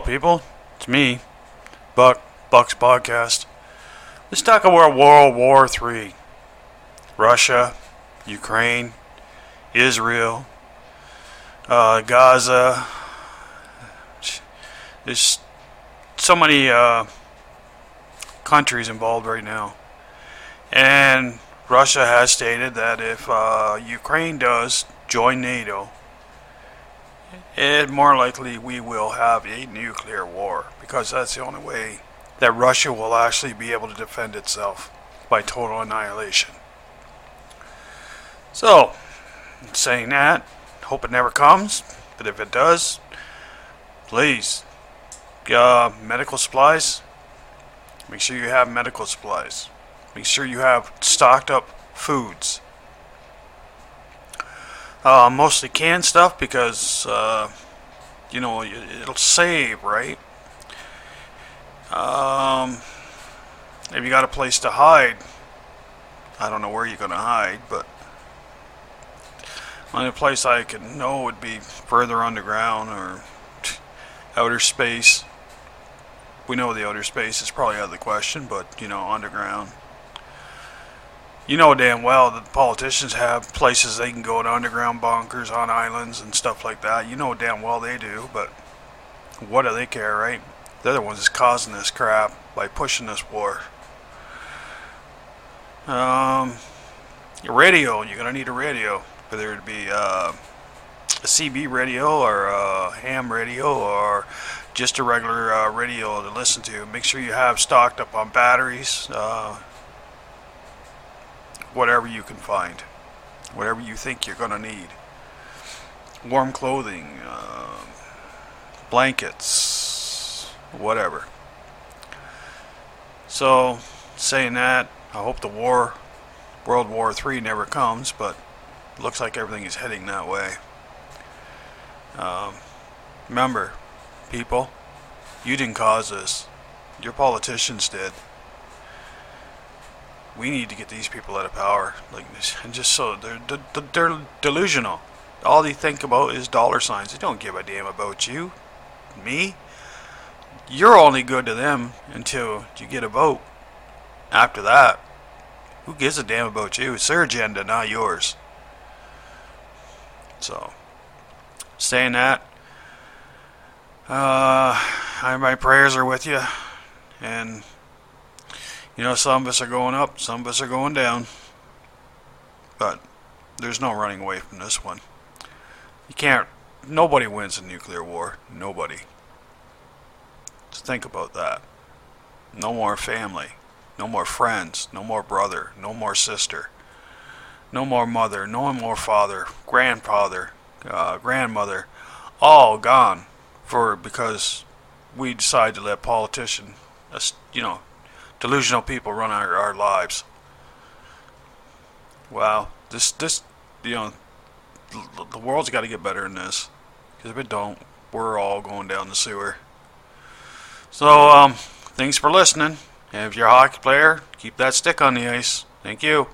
People. It's me, Buck, Buck's Podcast. Let's talk about World War III. Russia, Ukraine, Israel, uh, Gaza. There's so many uh, countries involved right now. And Russia has stated that if uh, Ukraine does join NATO, it more likely we will have a nuclear war because that's the only way that Russia will actually be able to defend itself by total annihilation. So, saying that, hope it never comes, but if it does, please, uh, medical supplies, make sure you have medical supplies. Make sure you have stocked up foods. Uh, mostly canned stuff because, uh, you know, it'll save, right? Um, if you got a place to hide, I don't know where you're going to hide, but only a place I can know would be further underground or outer space. We know the outer space is probably out of the question, but, you know, underground you know damn well that politicians have places they can go to underground bunkers on islands and stuff like that. You know damn well they do, but what do they care, right? They're the ones that's causing this crap by pushing this war. Um, radio, you're gonna need a radio, whether it be uh, a CB radio or a ham radio or just a regular uh, radio to listen to. Make sure you have stocked up on batteries. Uh, whatever you can find, whatever you think you're going to need. Warm clothing, uh, blankets, whatever. So, saying that, I hope the war, World War III, never comes, but looks like everything is heading that way. Um, remember, people, you didn't cause this. Your politicians did we need to get these people out of power. Like, and just so they're they're delusional. All they think about is dollar signs. They don't give a damn about you, me. You're only good to them until you get a vote. After that, who gives a damn about you? It's their agenda, not yours. So, saying that, uh, my prayers are with you, and you know, some of us are going up, some of us are going down. But there's no running away from this one. You can't, nobody wins a nuclear war. Nobody. Just think about that. No more family. No more friends. No more brother. No more sister. No more mother. No more father. Grandfather. Uh, grandmother. All gone for because we decide to let politician, you know, delusional people run our, our lives. Wow, this this you know the world's got to get better in this because if it don't, we're all going down the sewer. So um, thanks for listening. And if you're a hockey player, keep that stick on the ice. Thank you.